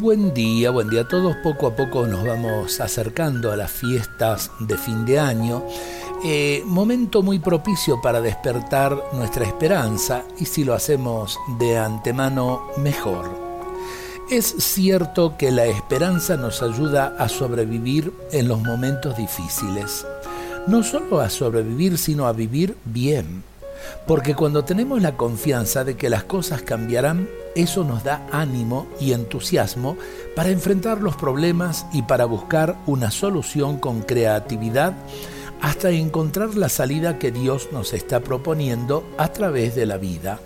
Buen día, buen día a todos. Poco a poco nos vamos acercando a las fiestas de fin de año. Eh, momento muy propicio para despertar nuestra esperanza y si lo hacemos de antemano mejor. Es cierto que la esperanza nos ayuda a sobrevivir en los momentos difíciles. No solo a sobrevivir, sino a vivir bien. Porque cuando tenemos la confianza de que las cosas cambiarán, eso nos da ánimo y entusiasmo para enfrentar los problemas y para buscar una solución con creatividad hasta encontrar la salida que Dios nos está proponiendo a través de la vida.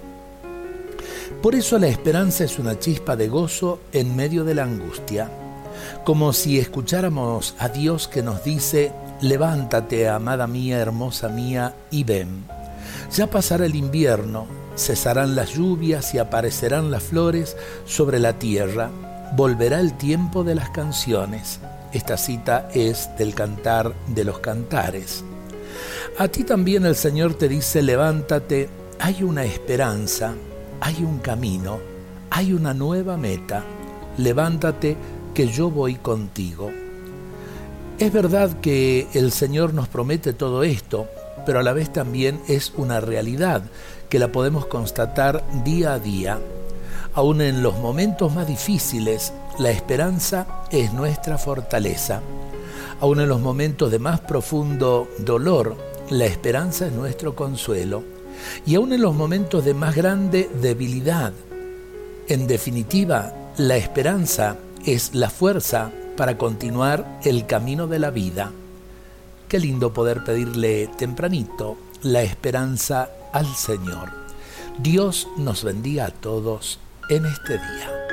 Por eso la esperanza es una chispa de gozo en medio de la angustia, como si escucháramos a Dios que nos dice, levántate, amada mía, hermosa mía, y ven. Ya pasará el invierno, cesarán las lluvias y aparecerán las flores sobre la tierra, volverá el tiempo de las canciones. Esta cita es del Cantar de los Cantares. A ti también el Señor te dice, levántate, hay una esperanza, hay un camino, hay una nueva meta, levántate que yo voy contigo. Es verdad que el Señor nos promete todo esto, pero a la vez también es una realidad que la podemos constatar día a día. Aún en los momentos más difíciles, la esperanza es nuestra fortaleza. Aún en los momentos de más profundo dolor, la esperanza es nuestro consuelo. Y aún en los momentos de más grande debilidad, en definitiva, la esperanza es la fuerza para continuar el camino de la vida. Qué lindo poder pedirle tempranito la esperanza al Señor. Dios nos bendiga a todos en este día.